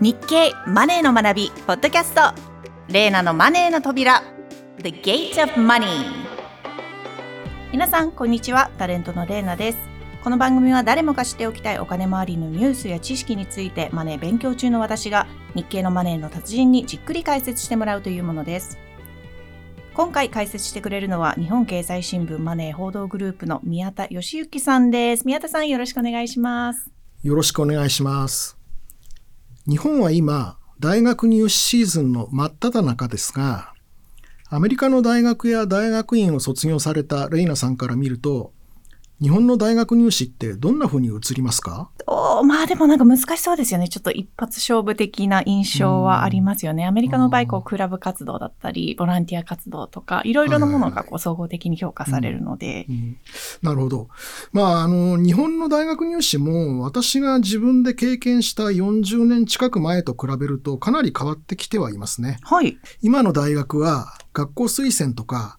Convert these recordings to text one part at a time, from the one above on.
日経マネーの学びポッドキャスト。レーナのマネーの扉。The Gate of Money 皆さんこんにちは。タレントのレーナです。この番組は誰もが知っておきたいお金周りのニュースや知識についてマネー勉強中の私が日経のマネーの達人にじっくり解説してもらうというものです。今回解説してくれるのは日本経済新聞マネー報道グループの宮田義之さんです。宮田さんよろしくお願いします。よろしくお願いします。日本は今、大学入試シーズンの真っ只中ですが、アメリカの大学や大学院を卒業されたレイナさんから見ると、日本の大学入試ってどんな風に映りますか？おまあでもなんか難しそうですよね。ちょっと一発勝負的な印象はありますよね。アメリカの場合、こう、クラブ活動だったり、ボランティア活動とか、いろいろなものがこう総合的に評価されるので、なるほど。まあ、あの、日本の大学入試も私が自分で経験した40年近く前と比べるとかなり変わってきてはいますね。はい。今の大学は学校推薦とか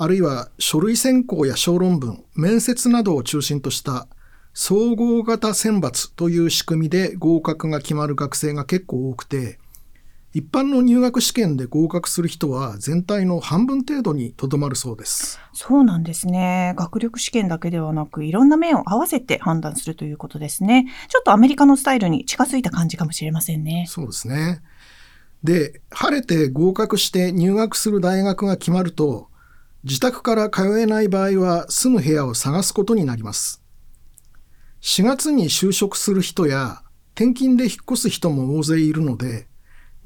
あるいは書類選考や小論文、面接などを中心とした総合型選抜という仕組みで合格が決まる学生が結構多くて、一般の入学試験で合格する人は全体の半分程度にとどまるそうです。そうなんですね。学力試験だけではなく、いろんな面を合わせて判断するということですね。ちょっとアメリカのスタイルに近づいた感じかもしれませんね。そうですね。で、晴れて合格して入学する大学が決まると、自宅から通えない場合は住む部屋を探すことになります。4月に就職する人や転勤で引っ越す人も大勢いるので、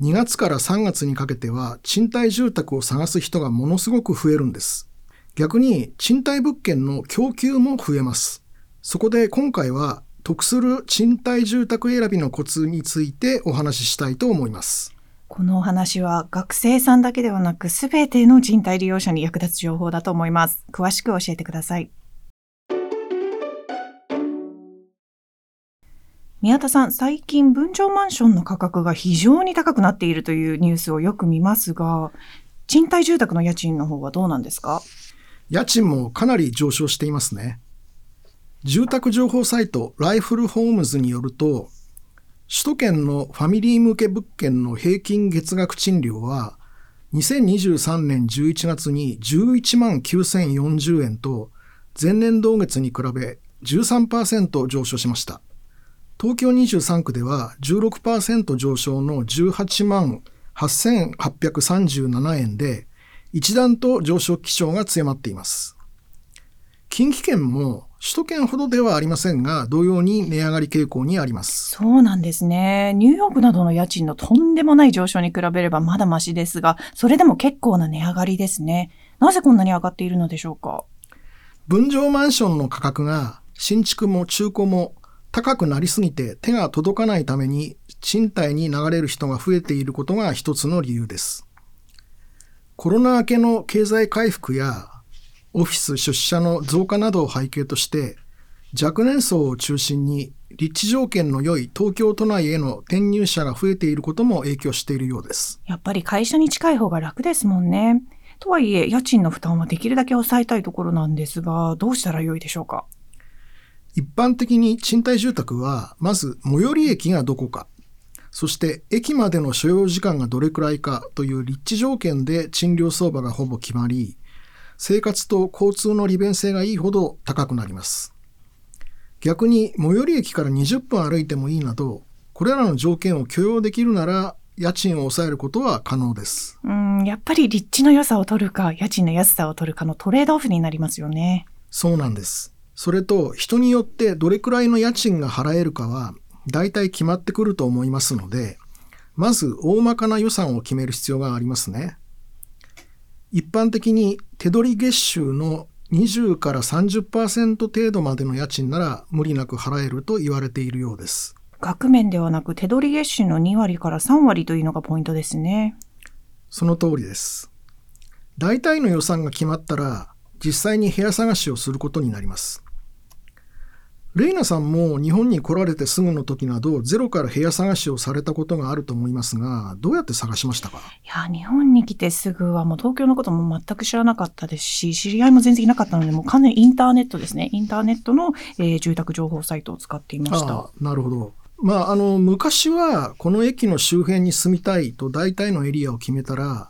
2月から3月にかけては賃貸住宅を探す人がものすごく増えるんです。逆に賃貸物件の供給も増えます。そこで今回は得する賃貸住宅選びのコツについてお話ししたいと思います。このお話は学生さんだけではなく全ての人体利用者に役立つ情報だと思います。詳しく教えてください。宮田さん、最近分譲マンションの価格が非常に高くなっているというニュースをよく見ますが、賃貸住宅の家賃の方はどうなんですか？家賃もかなり上昇していますね。住宅情報サイトライフルホームズによると、首都圏のファミリー向け物件の平均月額賃料は、2023年11月に11万9040円と、前年同月に比べ13%上昇しました。東京23区では16%上昇の18万8837円で、一段と上昇基調が強まっています。近畿圏も首都圏ほどではありませんが、同様に値上がり傾向にあります。そうなんですね。ニューヨークなどの家賃のとんでもない上昇に比べればまだましですが、それでも結構な値上がりですね。なぜこんなに上がっているのでしょうか？分譲マンションの価格が新築も中古も高くなりすぎて手が届かないために賃貸に流れる人が増えていることが一つの理由です。コロナ明けの経済回復やオフィス出社の増加などを背景として、若年層を中心に立地条件の良い東京都内への転入者が増えていることも影響しているようです。やっぱり会社に近い方が楽ですもんね。とはいえ、家賃の負担はできるだけ抑えたいところなんですが、どうしたらよいでしょうか？一般的に賃貸住宅は、まず最寄り駅がどこか、そして駅までの所要時間がどれくらいかという立地条件で賃料相場がほぼ決まり、生活と交通の利便性がいいほど高くなります。逆に最寄り駅から20分歩いてもいいなど、これらの条件を許容できるなら、家賃を抑えることは可能です。うん、やっぱり立地の良さを取るか、家賃の安さを取るかのトレードオフになりますよね。そうなんです。それと、人によってどれくらいの家賃が払えるかは、大体決まってくると思いますので、まず大まかな予算を決める必要がありますね。一般的に手取り月収の20から30%程度までの家賃なら無理なく払えると言われているようです。額面ではなく手取り月収の2割から3割というのがポイントですね。その通りです。大体の予算が決まったら実際に部屋探しをすることになります。レイナさんも日本に来られてすぐの時など、ゼロから部屋探しをされたことがあると思いますが、どうやって探しましたか？いや、日本に来てすぐはもう東京のことも全く知らなかったですし、知り合いも全然いなかったので、もう完全にインターネットですね。インターネットの、えー、住宅情報サイトを使っていました。なるほど。まあ、あの、昔はこの駅の周辺に住みたいと大体のエリアを決めたら、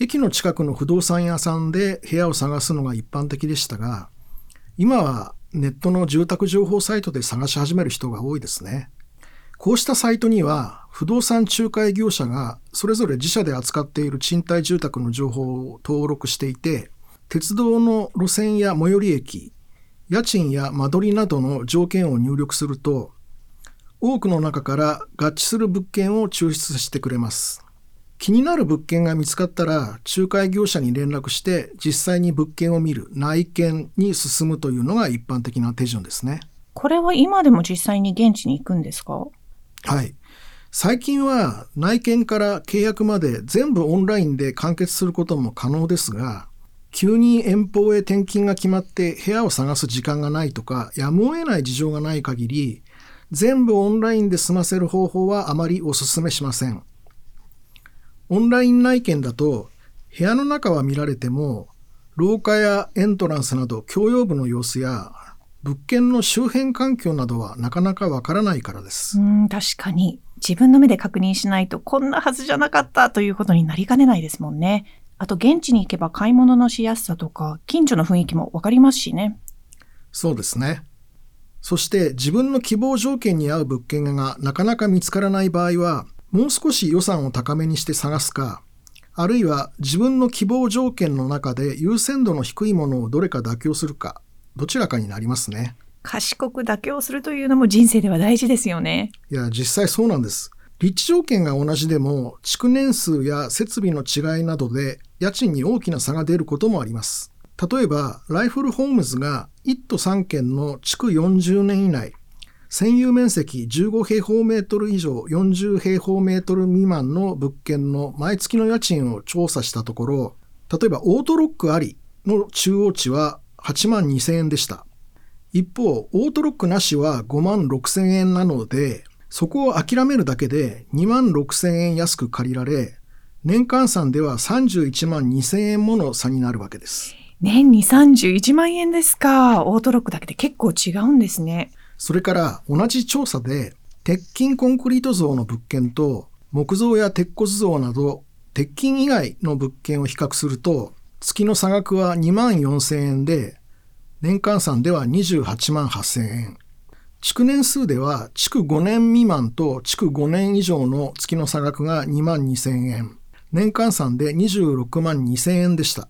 駅の近くの不動産屋さんで部屋を探すのが一般的でしたが、今はネットの住宅情報サイトで探し始める人が多いですね。こうしたサイトには不動産仲介業者がそれぞれ自社で扱っている賃貸住宅の情報を登録していて、鉄道の路線や最寄り駅、家賃や間取りなどの条件を入力すると、多くの中から合致する物件を抽出してくれます。気になる物件が見つかったら、仲介業者に連絡して実際に物件を見る内見に進むというのが一般的な手順ですね。これは今でも実際に現地に行くんですか？はい。最近は内見から契約まで全部オンラインで完結することも可能ですが、急に遠方へ転勤が決まって部屋を探す時間がないとか、やむを得ない事情がない限り、全部オンラインで済ませる方法はあまりお勧めしません。オンライン内見だと、部屋の中は見られても、廊下やエントランスなど共用部の様子や、物件の周辺環境などはなかなかわからないからです。うん、確かに。自分の目で確認しないとこんなはずじゃなかったということになりかねないですもんね。あと現地に行けば買い物のしやすさとか、近所の雰囲気もわかりますしね。そうですね。そして自分の希望条件に合う物件がなかなか見つからない場合は、もう少し予算を高めにして探すか、あるいは自分の希望条件の中で優先度の低いものをどれか妥協するか、どちらかになりますね。賢く妥協するというのも人生では大事ですよね。いや、実際そうなんです。立地条件が同じでも、築年数や設備の違いなどで家賃に大きな差が出ることもあります。例えば、ライフルホームズが1都3県の築40年以内、占有面積15平方メートル以上40平方メートル未満の物件の毎月の家賃を調査したところ、例えばオートロックありの中央値は8万2000円でした。一方、オートロックなしは5万6000円なので、そこを諦めるだけで2万6000円安く借りられ、年換算では31万2千円もの差になるわけです。年に31万円ですか。オートロックだけで結構違うんですね。それから同じ調査で、鉄筋コンクリート像の物件と木造や鉄骨像など鉄筋以外の物件を比較すると、月の差額は2万4000円で、年換算では28万8000円。築年数では築5年未満と築5年以上の月の差額が2万2000円。年換算で26万2000円でした。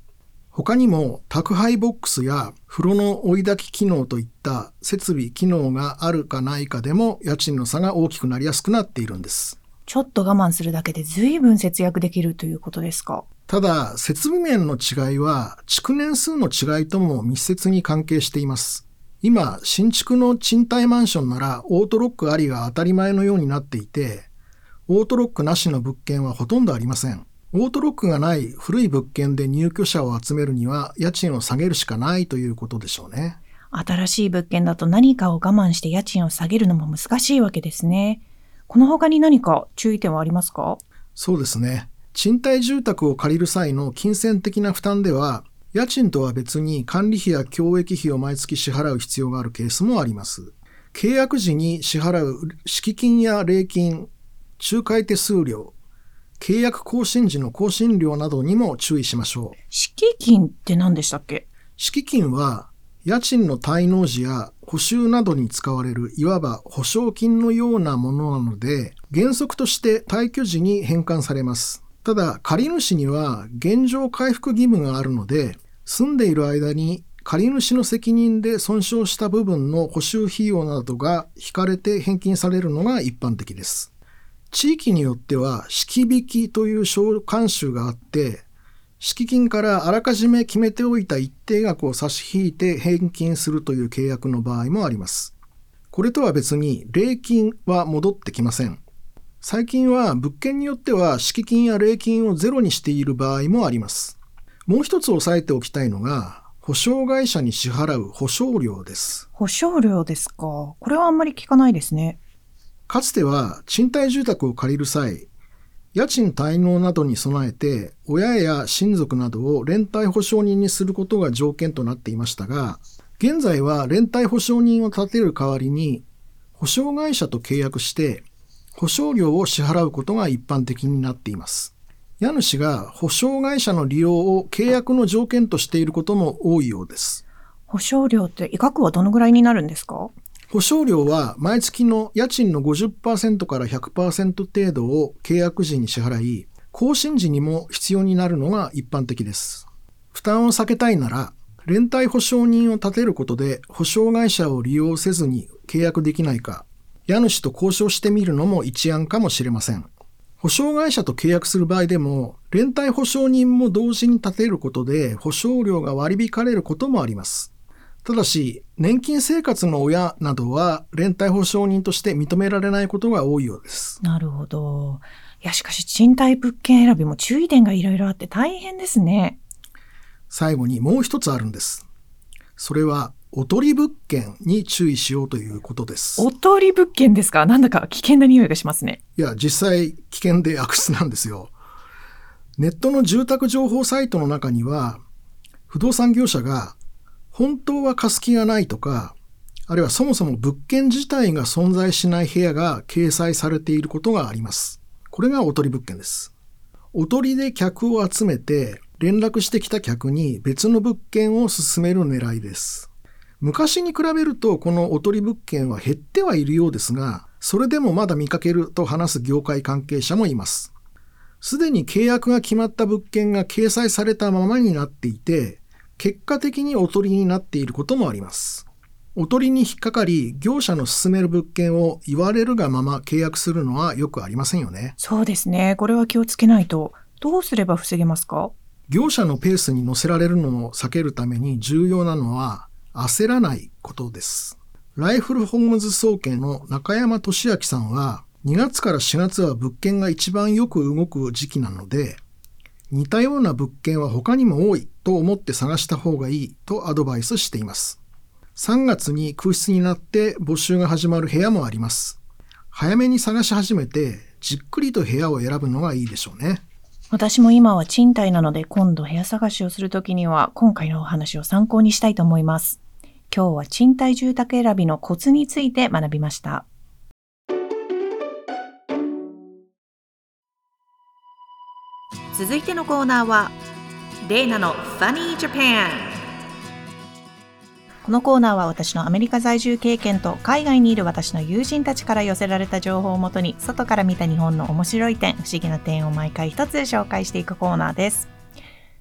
他にも宅配ボックスや風呂の追い焚き機能といった設備機能があるかないかでも家賃の差が大きくなりやすくなっているんです。ちょっと我慢するだけで随分節約できるということですか？ただ、設備面の違いは築年数の違いとも密接に関係しています。今、新築の賃貸マンションならオートロックありが当たり前のようになっていて、オートロックなしの物件はほとんどありません。オートロックがない古い物件で入居者を集めるには家賃を下げるしかないということでしょうね。新しい物件だと何かを我慢して家賃を下げるのも難しいわけですね。この他に何か注意点はありますか？そうですね。賃貸住宅を借りる際の金銭的な負担では、家賃とは別に管理費や教育費を毎月支払う必要があるケースもあります。契約時に支払う敷金や礼金、仲介手数料、契約更新時の更新料などにも注意しましょう。敷金って何でしたっけ？敷金は、家賃の滞納時や補修などに使われるいわば保証金のようなものなので、原則として退去時に返還されます。ただ、借主には現状回復義務があるので、住んでいる間に借主の責任で損傷した部分の補修費用などが引かれて返金されるのが一般的です。地域によっては、敷引きという小慣習があって、敷金からあらかじめ決めておいた一定額を差し引いて返金するという契約の場合もあります。これとは別に、礼金は戻ってきません。最近は物件によっては敷金や礼金をゼロにしている場合もあります。もう一つ押さえておきたいのが、保証会社に支払う保証料です。保証料ですか。これはあんまり聞かないですね。かつては賃貸住宅を借りる際、家賃滞納などに備えて、親や親族などを連帯保証人にすることが条件となっていましたが、現在は連帯保証人を立てる代わりに、保証会社と契約して保証料を支払うことが一般的になっています。家主が保証会社の利用を契約の条件としていることも多いようです。保証料って額はどのぐらいになるんですか？保証料は毎月の家賃の50%から100%程度を契約時に支払い、更新時にも必要になるのが一般的です。負担を避けたいなら、連帯保証人を立てることで保証会社を利用せずに契約できないか、家主と交渉してみるのも一案かもしれません。保証会社と契約する場合でも、連帯保証人も同時に立てることで保証料が割り引かれることもあります。ただし、年金生活の親などは連帯保証人として認められないことが多いようです。なるほど。いや、しかし賃貸物件選びも注意点がいろいろあって大変ですね。最後にもう一つあるんです。それは、おとり物件に注意しようということです。おとり物件ですか？なんだか危険な匂いがしますね。いや、実際危険で悪質なんですよ。ネットの住宅情報サイトの中には、不動産業者が本当は貸す気がないとか、あるいはそもそも物件自体が存在しない部屋が掲載されていることがあります。これがおとり物件です。おとりで客を集めて連絡してきた客に別の物件を進める狙いです。昔に比べるとこのおとり物件は減ってはいるようですが、それでもまだ見かけると話す業界関係者もいます。すでに契約が決まった物件が掲載されたままになっていて、結果的におとりになっていることもあります。おとりに引っかかり、業者の勧める物件を言われるがまま契約するのはよくありませんよね。そうですね。これは気をつけないと。どうすれば防げますか？業者のペースに乗せられるのを避けるために重要なのは焦らないことです。ライフルホームズ総研の中山俊明さんは2月から4月は物件が一番よく動く時期なので似たような物件は他にも多いと思って探した方がいいとアドバイスしています。3月に空室になって募集が始まる部屋もあります。早めに探し始めてじっくりと部屋を選ぶのがいいでしょうね。私も今は賃貸なので今度部屋探しをするときには今回のお話を参考にしたいと思います。今日は賃貸住宅選びのコツについて学びました。続いてのコーナーは、レイナの Funny Japan。このコーナーは私のアメリカ在住経験と海外にいる私の友人たちから寄せられた情報をもとに外から見た日本の面白い点、不思議な点を毎回一つ紹介していくコーナーです。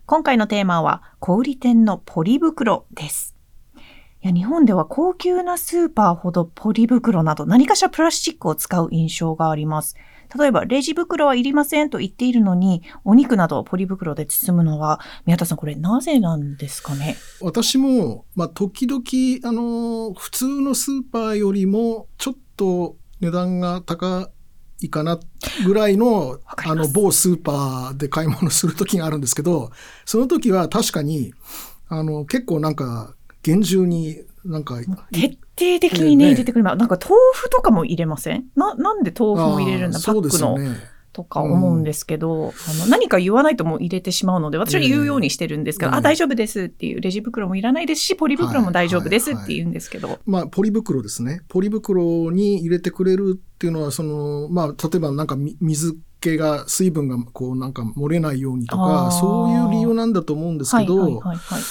今回のテーマは小売店のポリ袋です。いや日本では高級なスーパーほどポリ袋など何かしらプラスチックを使う印象があります。例えば、レジ袋はいりませんと言っているのに、お肉などをポリ袋で包むのは、宮田さん、これなぜなんですかね？私も、まあ、時々、あの、普通のスーパーよりも、ちょっと値段が高いかなぐらいの、あの、某スーパーで買い物する時があるんですけど、その時は確かに、あの、結構なんか、厳重になんか。徹底的にね、入れてくれます。なんか豆腐とかも入れません？な、なんで豆腐も入れるんだ、パックの。とか思うんですけど、うん、あの何か言わないともう入れてしまうので、私は言うようにしてるんですけど、えー、あ、大丈夫ですっていう、レジ袋もいらないですし、ポリ袋も大丈夫ですって言うんですけど。はいはいはい、まあ、ポリ袋ですね。ポリ袋に入れてくれるっていうのは、その、まあ、例えばなんか水気が、水分がこうなんか漏れないようにとか、そういう理由なんだと思うんですけど、はいはいはいはい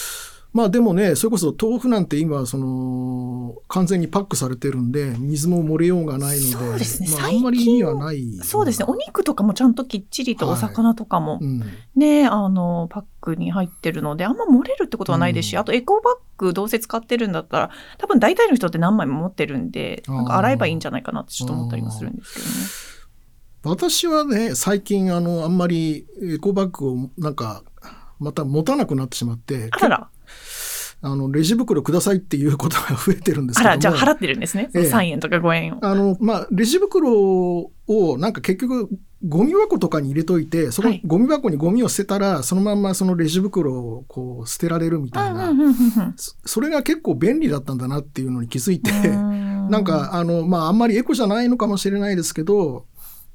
まあでもね、それこそ豆腐なんて今、その、完全にパックされてるんで、水も漏れようがないので、そうですね、まあ、あんまり意味はない。そうですね、お肉とかもちゃんときっちりとお魚とかも、はいうん、ね、あの、パックに入ってるので、あんま漏れるってことはないですし、うん、あとエコバッグどうせ使ってるんだったら、多分大体の人って何枚も持ってるんで、なんか洗えばいいんじゃないかなってちょっと思ったりもするんですけどね。私はね、最近、あの、あんまりエコバッグをなんか、また持たなくなってしまって、あらあの、レジ袋くださいっていうことが増えてるんですけどあら、じゃあ払ってるんですね。ええ、3円とか5円を。あの、まあ、レジ袋をなんか結局、ゴミ箱とかに入れといて、そのゴミ箱にゴミを捨てたら、はい、そのまんまそのレジ袋をこう捨てられるみたいな、それが結構便利だったんだなっていうのに気づいて、なんか、あの、まあ、あんまりエコじゃないのかもしれないですけど、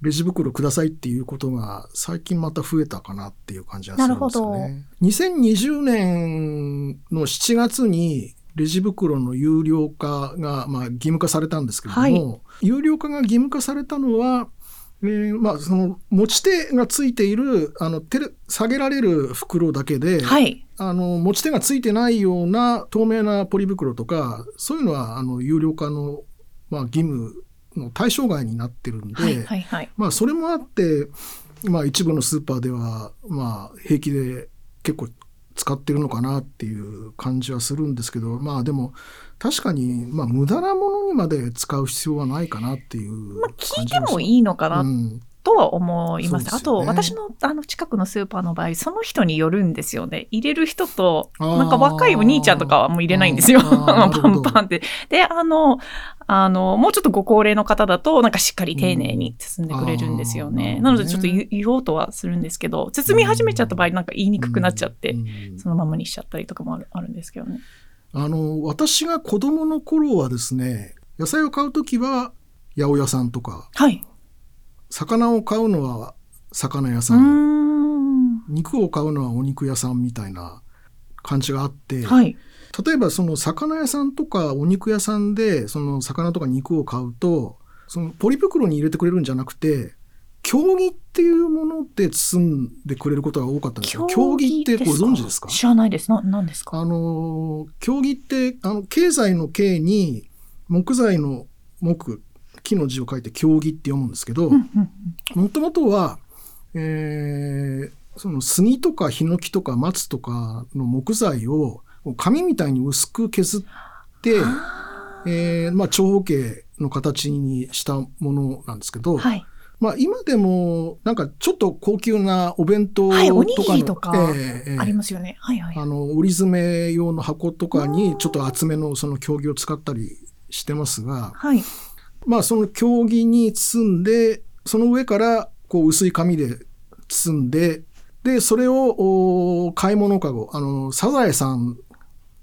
レジ袋くださいっていうことが最近また増えたかなっていう感じがするんですよね。2020年の7月にレジ袋の有料化が、まあ、義務化されたんですけれども、はい、有料化が義務化されたのは、えー、まあ、その持ち手がついているあの手下げられる袋だけで、はい、あの持ち手がついてないような透明なポリ袋とかそういうのはあの有料化の、まあ、義務の対象外になってるんで、はいはいはい、まあ、それもあって、まあ、一部のスーパーでは、まあ、平気で結構使ってるのかなっていう感じはするんですけどまあでも確かに、まあ、無駄なものにまで使う必要はないかなっていうまあ、聞いてもいいのかなとは思います。すね、あと、私のあの近くのスーパーの場合、その人によるんですよね。入れる人と、なんか若いお兄ちゃんとかはもう入れないんですよ。パンパンって。で、あの、あの、もうちょっとご高齢の方だと、なんかしっかり丁寧に包んでくれるんですよね。うん、なのでちょっと言おうとはするんですけど、包み始めちゃった場合、なんか言いにくくなっちゃって、そのままにしちゃったりとかもあるあるんですけどね。あの、私が子供の頃はですね、野菜を買うときは、八百屋さんとか、はい。魚を買うのは魚屋さん肉を買うのはお肉屋さんみたいな感じがあって、はい、例えばその魚屋さんとかお肉屋さんでその魚とか肉を買うとそのポリ袋に入れてくれるんじゃなくて競技っていうもので包んでくれることが多かったんですよ。競技ってご存知ですか？知らないです。な、何ですか？あの、競技って、あの、経済の経に木材の木木の字を書いて経木って読むんですけどもともとは、えー、その杉とかヒノキとか松とかの木材を紙みたいに薄く削って、えーまあ、長方形の形にしたものなんですけど、はい、まあ、今でもなんかちょっと高級なお弁当とかの、はい、おにぎりとかありますよね。はいはい、あの折り詰め用の箱とかにちょっと厚めのその経木を使ったりしてますが、はい、まあその経木に包んで、その上からこう薄い紙で包んで、で、それを買い物かご、あの、サザエさん、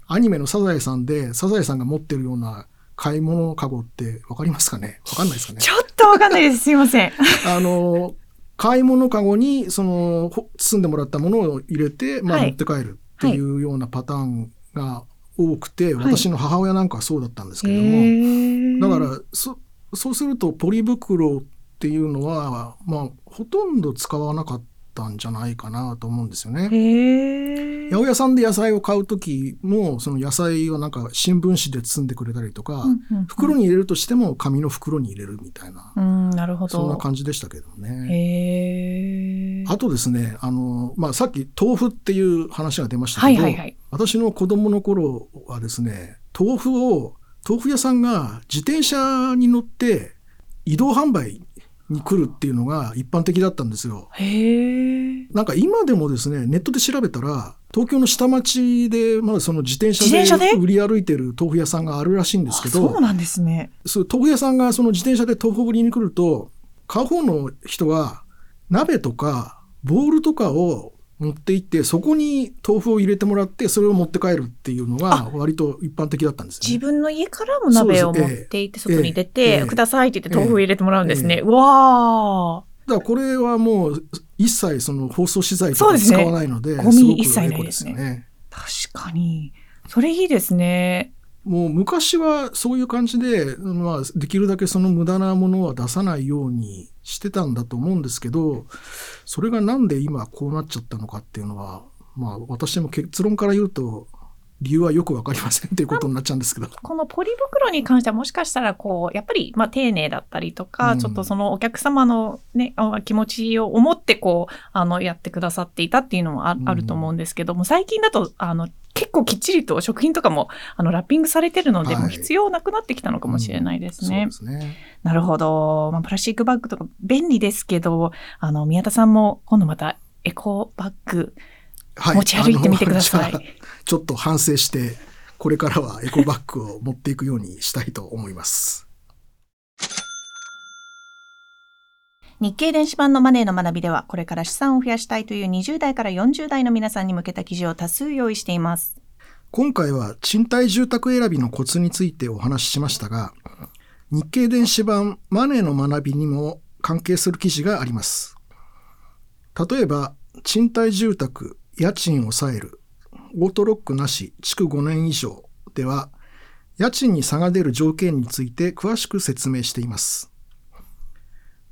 アニメのサザエさんで、サザエさんが持ってるような買い物かごってわかりますかね？わかんないですかね？ちょっとわかんないです。すいません。あの、買い物かごに、その、包んでもらったものを入れて、まあ、持って帰るっていうようなパターンが多くて、はい、私の母親なんかはそうだったんですけれども、だから、そ、そうするとポリ袋っていうのは、まあ、ほとんど使わなかったんじゃないかなと思うんですよね。八百屋さんで野菜を買う時もその野菜をなんか新聞紙で包んでくれたりとか、袋に入れるとしても紙の袋に入れるみたいな、うん、なるほど。そんな感じでしたけどね。あとですねあの、まあ、さっき豆腐っていう話が出ましたけど、私の子供の頃はですね豆腐を豆腐屋さんが自転車に乗って移動販売に来るっていうのが一般的だったんですよ。へなんか今でもですね、ネットで調べたら、東京の下町で、まだその自転車で売り歩いてる豆腐屋さんがあるらしいんですけど、そうなんですね。そう豆腐屋さんがその自転車で豆腐を売りに来ると、買う方の人は鍋とかボールとかを持って行ってそこに豆腐を入れてもらってそれを持って帰るっていうのが割と一般的だったんです、ね、自分の家からも鍋を持って行って外に出て、くださいって言って豆腐を入れてもらうんですね。うわだからこれはもう一切その包装資材とか使わないので、でね、ゴミ一切ないですね。確かに。それいいですね。もう昔はそういう感じで、まあ、できるだけその無駄なものは出さないようにしてたんだと思うんですけど、それがなんで今こうなっちゃったのかっていうのは、まあ私も結論から言うと、理由はよくわかりませんっていうことになっちゃうんですけど。このポリ袋に関してはもしかしたらこう、やっぱりまあ丁寧だったりとか、うん、ちょっとそのお客様のね、気持ちを思ってこう、あの、やってくださっていたっていうのもあ,、ると思うんですけども、最近だと、あの、結構きっちりと食品とかもあのラッピングされてるので、はい、もう必要なくなってきたのかもしれないですね。うん、すねなるほど。まあ、プラスチックバッグとか便利ですけど、あの、宮田さんも今度またエコバッグ、持ち歩いてみてください。はい、ちょっと反省して、これからはエコバッグを持っていくようにしたいと思います。日経電子版のマネーの学びでは、これから資産を増やしたいという20代から40代の皆さんに向けた記事を多数用意しています。今回は賃貸住宅選びのコツについてお話ししましたが、日経電子版マネーの学びにも関係する記事があります。例えば、賃貸住宅、家賃を抑える、オートロックなし、築5年以上っては、家賃に差が出る条件について詳しく説明しています。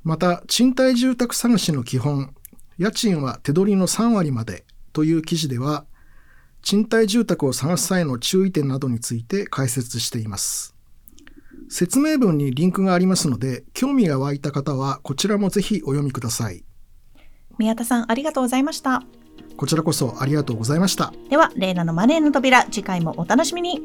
また、賃貸住宅探しの基本、家賃は手取りの3割までという記事では、賃貸住宅を探す際の注意点などについて解説しています。説明文にリンクがありますので、興味が湧いた方はこちらもぜひお読みください。宮田さん、ありがとうございました。こちらこそありがとうございました。では、レイナのマネーの扉、次回もお楽しみに。